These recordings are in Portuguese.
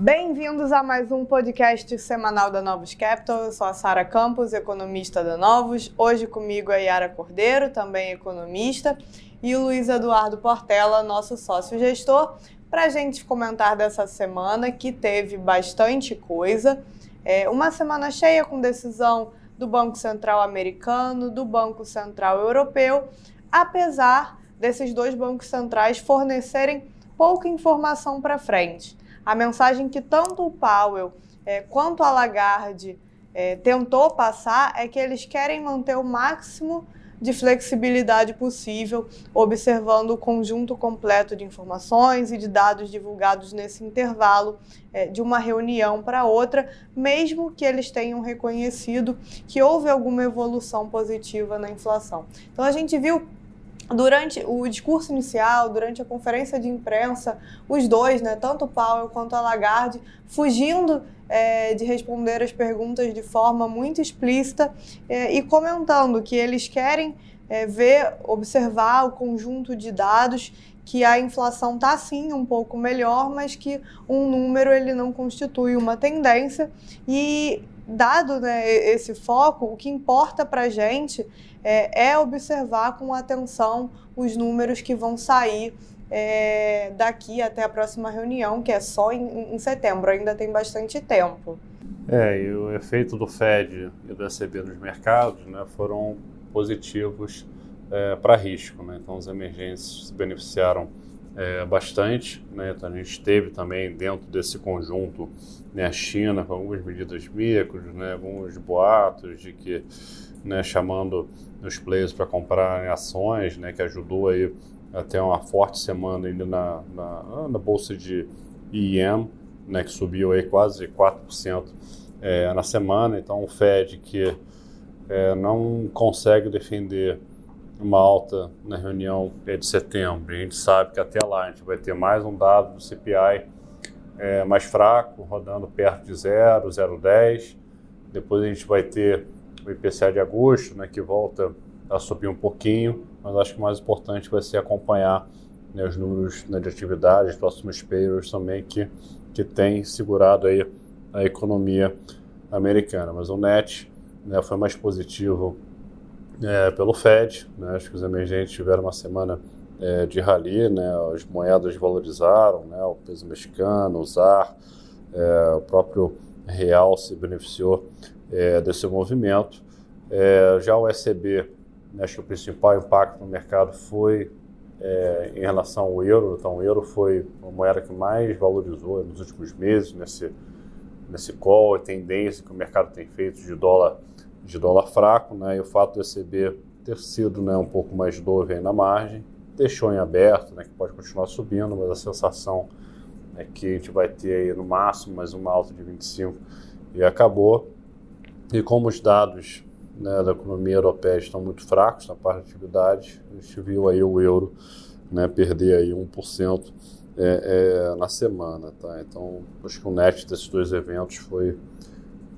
Bem-vindos a mais um podcast semanal da Novos Capital. Eu sou a Sara Campos, economista da Novos. Hoje comigo é Yara Cordeiro, também economista, e o Luiz Eduardo Portela, nosso sócio gestor, para a gente comentar dessa semana que teve bastante coisa. É uma semana cheia com decisão do Banco Central americano, do Banco Central europeu, apesar desses dois bancos centrais fornecerem pouca informação para frente. A mensagem que tanto o Powell é, quanto a Lagarde é, tentou passar é que eles querem manter o máximo de flexibilidade possível, observando o conjunto completo de informações e de dados divulgados nesse intervalo é, de uma reunião para outra, mesmo que eles tenham reconhecido que houve alguma evolução positiva na inflação. Então a gente viu durante o discurso inicial, durante a conferência de imprensa, os dois, né, tanto o Powell quanto a Lagarde, fugindo é, de responder as perguntas de forma muito explícita é, e comentando que eles querem é, ver, observar o conjunto de dados que a inflação está sim um pouco melhor, mas que um número ele não constitui uma tendência. E dado né, esse foco, o que importa para a gente é, é, observar com atenção os números que vão sair é, daqui até a próxima reunião, que é só em, em, setembro, ainda tem bastante tempo. É, e o efeito do Fed e do ECB nos mercados né, foram positivos é, para risco. Né? Então, os emergentes se beneficiaram é, bastante. Né? Então, a gente teve também dentro desse conjunto né, a China com algumas medidas micros, né, alguns boatos de que né, chamando os players para comprar ações, né, que ajudou aí até uma forte semana ainda na, na, na bolsa de IEM, né, que subiu aí quase 4% é, na semana. Então, o Fed que é, não consegue defender uma alta na reunião de setembro. A gente sabe que até lá a gente vai ter mais um dado do CPI é, mais fraco, rodando perto de 0, 0,10. Depois a gente vai ter o IPCA de agosto, né, que volta a subir um pouquinho, mas acho que o mais importante vai ser acompanhar né, os números né, de atividade, os próximos payrolls também, que, que tem segurado aí a economia americana. Mas o net né, foi mais positivo é, pelo Fed. Né? Acho que os emergentes tiveram uma semana é, de rally, né? as moedas valorizaram, né? o peso mexicano, o ZAR, é, o próprio real se beneficiou é, desse movimento. É, já o ECB, né, acho que o principal impacto no mercado foi é, em relação ao euro. Então, o euro foi a moeda que mais valorizou nos últimos meses nesse, nesse call, a tendência que o mercado tem feito de dólar de dólar fraco, né, e o fato do ECB ter sido né, um pouco mais dove na margem, deixou em aberto, né, que pode continuar subindo, mas a sensação é que a gente vai ter aí no máximo mais uma alta de 25 e acabou. E como os dados né, da economia europeia estão muito fracos na parte de atividade, a gente viu aí o euro né, perder aí 1% é, é, na semana. Tá? Então, acho que o net desses dois eventos foi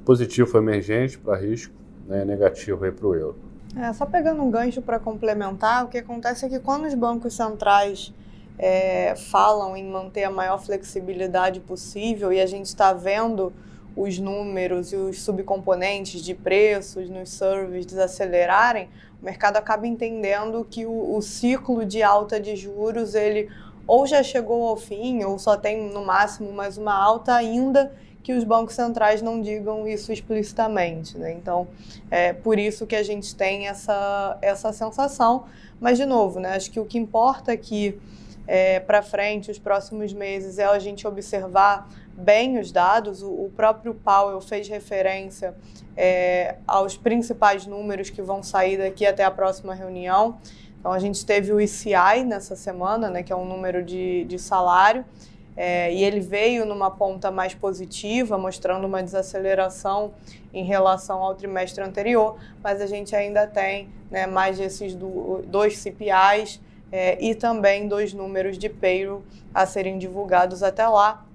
positivo, foi emergente para risco, né, negativo para o euro. É, só pegando um gancho para complementar, o que acontece é que quando os bancos centrais é, falam em manter a maior flexibilidade possível e a gente está vendo os números e os subcomponentes de preços nos serviços desacelerarem, o mercado acaba entendendo que o, o ciclo de alta de juros ele ou já chegou ao fim ou só tem no máximo mais uma alta ainda que os bancos centrais não digam isso explicitamente. Né? Então, é por isso que a gente tem essa, essa sensação. Mas, de novo, né, acho que o que importa aqui é, para frente, os próximos meses, é a gente observar bem os dados. O, o próprio Powell fez referência é, aos principais números que vão sair daqui até a próxima reunião. Então, a gente teve o ICI nessa semana, né, que é um número de, de salário, é, e ele veio numa ponta mais positiva, mostrando uma desaceleração em relação ao trimestre anterior, mas a gente ainda tem né, mais desses do, dois CPIs é, e também dois números de payroll a serem divulgados até lá.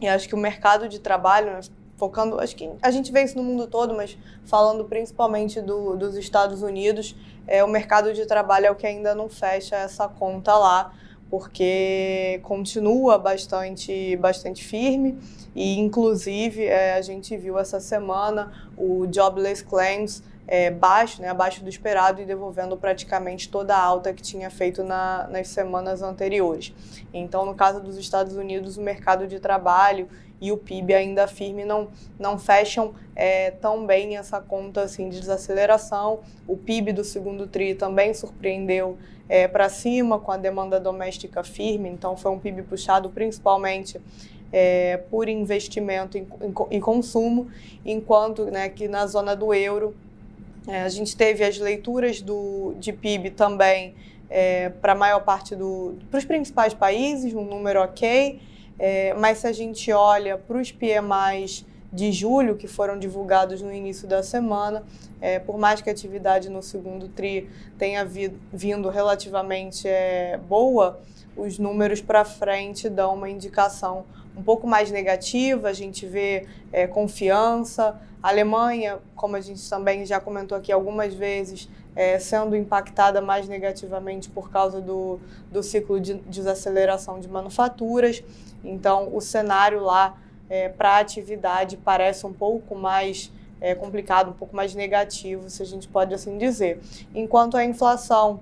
E acho que o mercado de trabalho, né, focando, acho que a gente vê isso no mundo todo, mas falando principalmente do, dos Estados Unidos, é, o mercado de trabalho é o que ainda não fecha essa conta lá porque continua bastante, bastante firme e, inclusive, é, a gente viu essa semana o Jobless Claims é, baixo, né, abaixo do esperado e devolvendo praticamente toda a alta que tinha feito na, nas semanas anteriores. Então, no caso dos Estados Unidos, o mercado de trabalho e o PIB ainda firme não, não fecham é, tão bem essa conta assim, de desaceleração. O PIB do segundo TRI também surpreendeu é, para cima com a demanda doméstica firme, então foi um PIB puxado principalmente é, por investimento e consumo, enquanto né, que na zona do euro é, a gente teve as leituras do, de PIB também é, para a maior parte do. para os principais países, um número ok, é, mas se a gente olha para os PMIs de julho, que foram divulgados no início da semana, é, por mais que a atividade no segundo TRI tenha vi, vindo relativamente é, boa, os números para frente dão uma indicação um pouco mais negativa, a gente vê é, confiança. A Alemanha, como a gente também já comentou aqui algumas vezes, é, sendo impactada mais negativamente por causa do, do ciclo de desaceleração de manufaturas. Então, o cenário lá é, para a atividade parece um pouco mais é, complicado, um pouco mais negativo, se a gente pode assim dizer. Enquanto a inflação,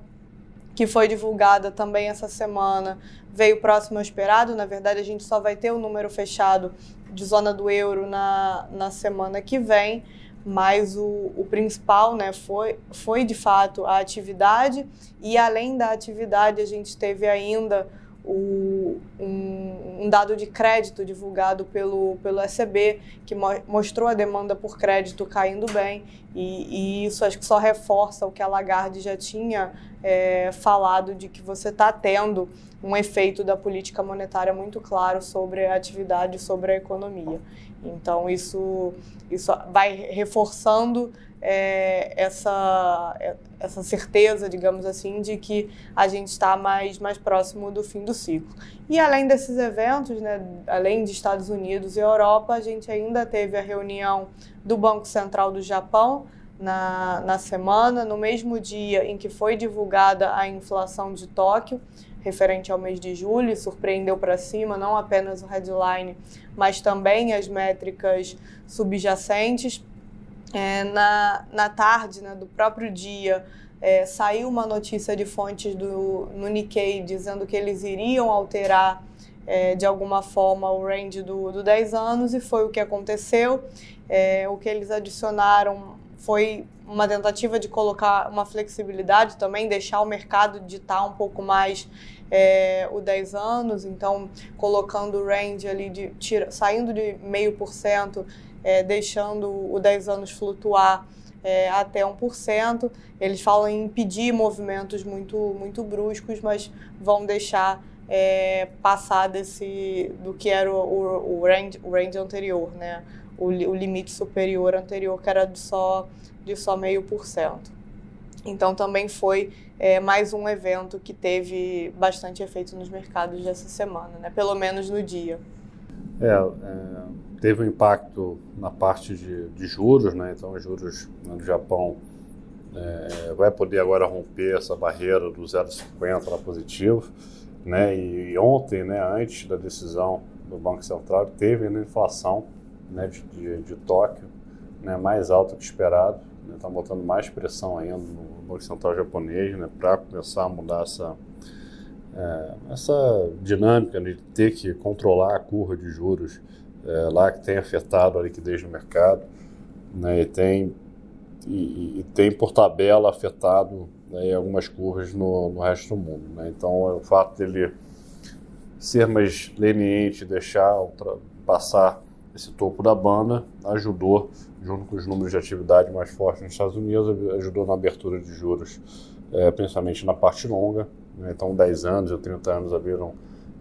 que foi divulgada também essa semana, veio próximo ao esperado, na verdade a gente só vai ter o número fechado de zona do euro na, na semana que vem, mas o, o principal né, foi, foi de fato a atividade, e além da atividade, a gente teve ainda o, um, um, dado de crédito divulgado pelo, pelo ECB, que mo mostrou a demanda por crédito caindo bem, e, e, isso acho que só reforça o que a Lagarde já tinha é, falado de que você está tendo um efeito da política monetária muito claro sobre a atividade, sobre a economia. Então, isso, isso vai reforçando é, essa, é, essa certeza, digamos assim, de que a gente está mais, mais próximo do fim do ciclo. E além desses eventos, né, além de Estados Unidos e Europa, a gente ainda teve a reunião do Banco Central do Japão na, na semana, no mesmo dia em que foi divulgada a inflação de Tóquio, referente ao mês de julho, surpreendeu para cima não apenas o headline, mas também as métricas subjacentes é, na, na tarde né, do próprio dia, é, saiu uma notícia de fontes do, no Nikkei dizendo que eles iriam alterar é, de alguma forma o range do, do 10 anos e foi o que aconteceu. É, o que eles adicionaram foi uma tentativa de colocar uma flexibilidade também, deixar o mercado ditar um pouco mais é, o 10 anos, então colocando o range ali de tira, saindo de meio por cento é, deixando o 10 anos flutuar é, até 1%. Eles falam em impedir movimentos muito, muito bruscos, mas vão deixar é, passar desse, do que era o, o, o, range, o range anterior, né? o, o limite superior anterior, que era de só, de só meio por cento. Então também foi é, mais um evento que teve bastante efeito nos mercados dessa semana, né? pelo menos no dia. É, é teve um impacto na parte de, de juros, né? Então, os juros no Japão é, vai poder agora romper essa barreira do 0,50 lá positivo, né? E ontem, né, antes da decisão do Banco Central, teve ainda inflação né, de, de, de Tóquio né, mais alta que esperado. Está né, botando mais pressão ainda no Banco Central japonês né, para começar a mudar essa, é, essa dinâmica de ter que controlar a curva de juros é, lá que tem afetado a liquidez no mercado, né, e tem e, e, tem por tabela afetado né, algumas curvas no, no, resto do mundo. Né? Então, o fato dele ser mais leniente, deixar passar esse topo da banda, ajudou, junto com os números de atividade mais fortes nos Estados Unidos, ajudou na abertura de juros, é, principalmente na parte longa. Né? Então, 10 anos ou 30 anos abriram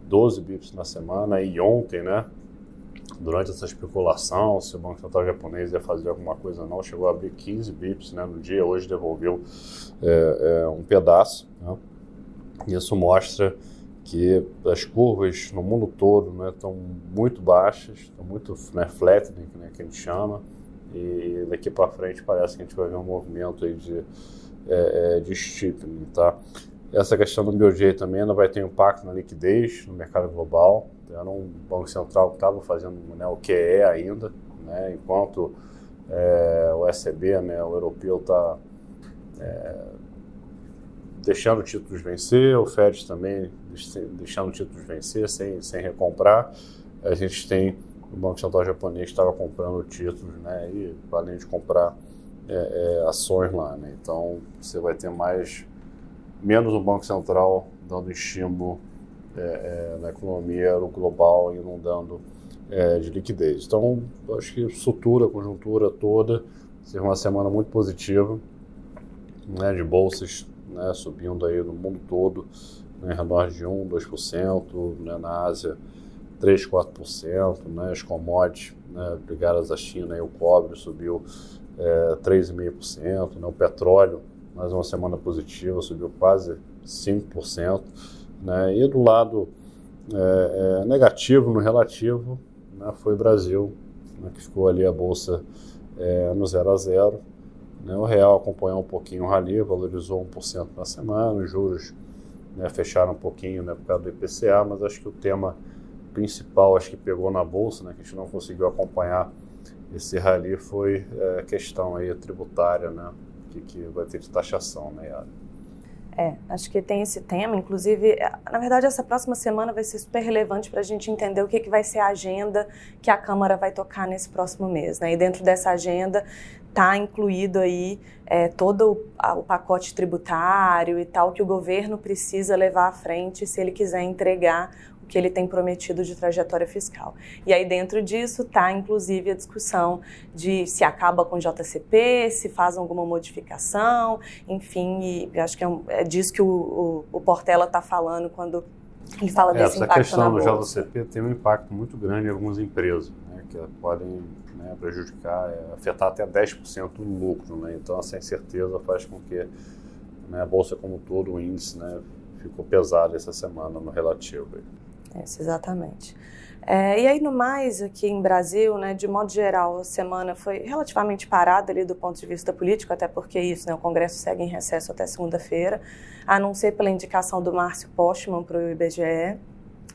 12 bips na semana, e ontem, né, durante essa especulação se o Banco Central japonês ia fazer alguma coisa ou não, chegou a abrir 15 bips né, no dia, hoje devolveu é, é, um pedaço. Né? Isso mostra que as curvas no mundo todo estão né, muito baixas, estão muito né, flattening, né, que a gente chama, e daqui para frente parece que a gente vai ver um movimento aí de, é, é de steepening, tá? essa questão do BOJ também ainda vai ter impacto na liquidez no mercado global. Era um Banco Central que estava fazendo né, o que é ainda, né, enquanto é, o ECB, né, o europeu, está é, deixando títulos vencer, o Fed também deixando títulos vencer sem, sem recomprar. A gente tem o Banco Central japonês estava comprando títulos, né, e além de comprar é, é, ações lá, né, então você vai ter mais menos o Banco Central dando estímulo é, é, na economia global e não dando é, de liquidez. Então, acho que sutura, conjuntura toda, será uma semana muito positiva, né, de bolsas né, subindo aí no mundo todo, né, em redor de 1, 2%, né, na Ásia 3, 4%, né, as commodities né, ligadas à China, aí, o cobre subiu é, 3,5%, né, o petróleo, mais uma semana positiva, subiu quase 5%, né, e do lado é, é, negativo no relativo né, foi o Brasil, né, que ficou ali a bolsa é, no 0 a 0, né, o real acompanhou um pouquinho o rally, valorizou 1% na semana, os juros né, fecharam um pouquinho né, por causa do IPCA, mas acho que o tema principal acho que pegou na bolsa, né, que a gente não conseguiu acompanhar esse rally foi é, a questão aí tributária, né, que, que vai ter de taxação, né, Yara? É, acho que tem esse tema. Inclusive, na verdade, essa próxima semana vai ser super relevante para a gente entender o que, que vai ser a agenda que a Câmara vai tocar nesse próximo mês. Né? E dentro dessa agenda está incluído aí é, todo o, a, o, pacote tributário e tal que o governo precisa levar à frente se ele quiser entregar que ele tem prometido de trajetória fiscal. E aí dentro disso está inclusive a discussão de se acaba com o JCP, se faz alguma modificação, enfim, acho que é, um, é disso que o, o, o Portela está falando quando ele fala é, desse essa impacto questão na do bolsa. JCP tem um impacto muito grande em algumas empresas, né, que podem né, prejudicar, é, afetar até 10% do lucro. Né? Então, essa incerteza faz com que né, a bolsa como todo, o índice, né, ficou pesado essa semana no relativo. Isso, exatamente. É, e aí, no mais, aqui em Brasil, né, de modo geral, a semana foi relativamente parada ali do ponto de vista político, até porque isso, né, o Congresso segue em recesso até segunda-feira, a não ser pela indicação do Márcio Postman para o IBGE.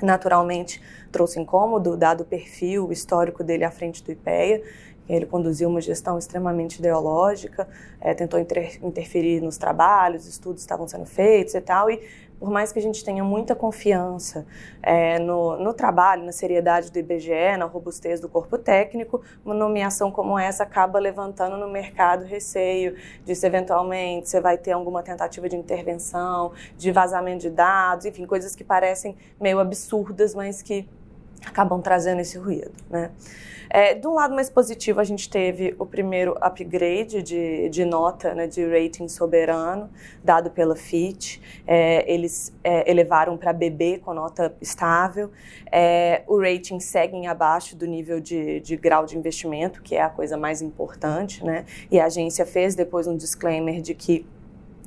Naturalmente, trouxe incômodo, dado o perfil histórico dele à frente do IPEA. Ele conduziu uma gestão extremamente ideológica, é, tentou inter interferir nos trabalhos, estudos estavam sendo feitos e tal, e por mais que a gente tenha muita confiança é, no, no, trabalho, na seriedade do IBGE, na robustez do corpo técnico, uma nomeação como essa acaba levantando no mercado receio de se eventualmente você vai ter alguma tentativa de intervenção, de vazamento de dados, enfim, coisas que parecem meio absurdas, mas que acabam trazendo esse ruído, né? É, de um lado mais positivo, a gente teve o primeiro upgrade de, de nota, né, de rating soberano, dado pela Fitch. É, eles é, elevaram para BB com nota estável. É, o rating segue abaixo do nível de, de grau de investimento, que é a coisa mais importante, né? E a agência fez depois um disclaimer de que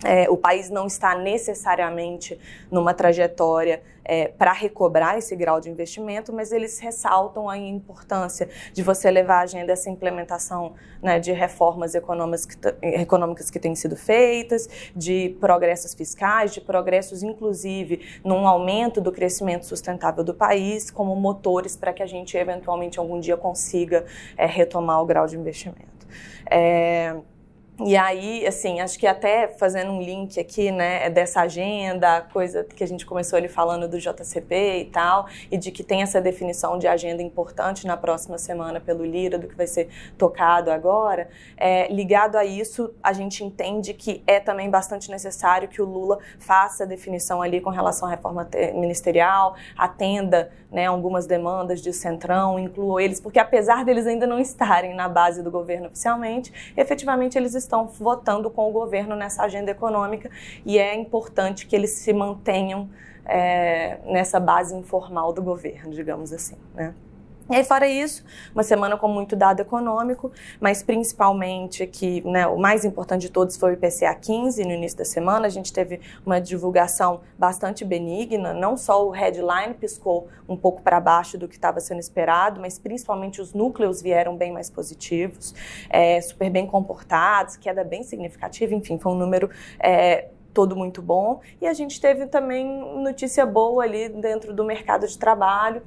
é, o país não está necessariamente numa trajetória é, para recobrar esse grau de investimento, mas eles ressaltam a importância de você levar à agenda essa implementação né, de reformas econômicas que, econômicas que têm sido feitas, de progressos fiscais, de progressos, inclusive, num aumento do crescimento sustentável do país, como motores para que a gente, eventualmente, algum dia consiga é, retomar o grau de investimento. É, e aí, assim, acho que até fazendo um link aqui, né, dessa agenda, coisa que a gente começou ali falando do JCP e tal, e de que tem essa definição de agenda importante na próxima semana pelo Lira, do que vai ser tocado agora, é, ligado a isso, a gente entende que é também bastante necessário que o Lula faça a definição ali com relação à reforma ministerial, atenda né, algumas demandas de centrão, inclua eles, porque apesar deles ainda não estarem na base do governo oficialmente, efetivamente eles estão estão votando com o governo nessa agenda econômica e é importante que eles se mantenham é, nessa base informal do governo, digamos assim, né? E aí, fora isso, uma semana com muito dado econômico, mas principalmente que né, o mais importante de todos foi o IPCA 15 no início da semana. A gente teve uma divulgação bastante benigna, não só o headline piscou um pouco para baixo do que estava sendo esperado, mas principalmente os núcleos vieram bem mais positivos, é, super bem comportados, queda bem significativa, enfim, foi um número. É, todo muito bom. E a gente teve também notícia boa ali dentro do mercado de trabalho.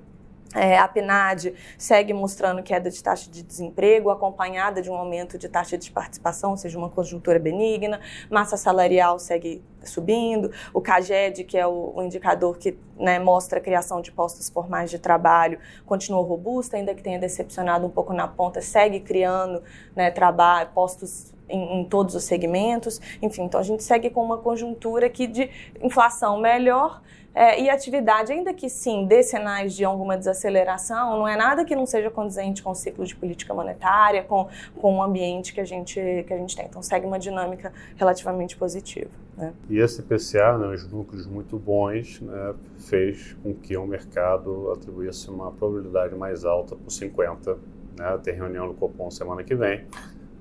É, a PNAD segue mostrando queda de taxa de desemprego, acompanhada de um aumento de taxa de participação, ou seja, uma conjuntura benigna. Massa salarial segue subindo. O CAGED, que é o, o indicador que né, mostra a criação de postos formais de trabalho, continua robusta, ainda que tenha decepcionado um pouco na ponta, segue criando né, trabalho, postos em, em, todos os segmentos. Enfim, então a gente segue com uma conjuntura aqui de inflação melhor é, e atividade, ainda que sim dê sinais de alguma desaceleração, não é nada que não seja condizente com o ciclo de política monetária, com, com o ambiente que a, gente, que a gente tem. Então segue uma dinâmica relativamente positiva. Né? E esse PCA, né, os núcleos muito bons, né, fez com que o mercado atribuísse uma probabilidade mais alta para 50. Né, tem reunião do Copom semana que vem.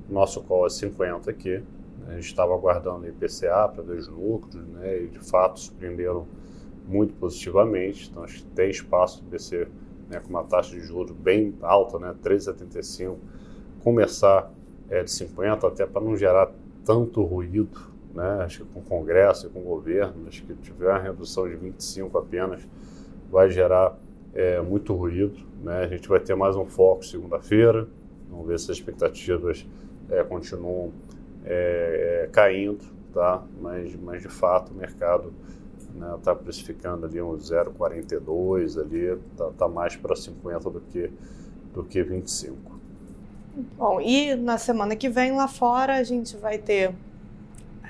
Nosso call é 50 aqui. A gente estava aguardando IPCA para ver os núcleos, né, e de fato surpreenderam muito positivamente. Então, acho que tem espaço do BC né, com uma taxa de juros bem alta, né, 3,75, começar é, de 50 até para não gerar tanto ruído, né, acho que com o Congresso e com o governo, acho que tiver uma redução de 25 apenas, vai gerar é, muito ruído. Né, a gente vai ter mais um foco segunda-feira, vamos ver se as expectativas é, continuam é, caindo, tá? mas, mas de fato o mercado né, está precificando ali uns 0,42 ali, tá, tá mais para 50 do que do que 25. Bom, e na semana que vem lá fora a gente vai ter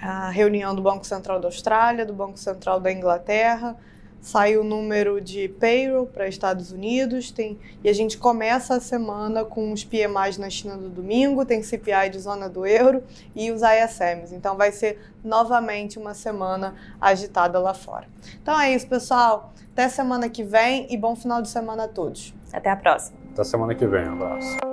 a reunião do Banco Central da Austrália, do Banco Central da Inglaterra, sai o número de payroll para Estados Unidos, tem, e a gente começa a semana com os PMIs na China do domingo, tem CPI de zona do euro e os ISMs. Então vai ser novamente uma semana agitada lá fora. Então é isso, pessoal. Até semana que vem e bom final de semana a todos. Até a próxima. Até semana que vem. Um abraço.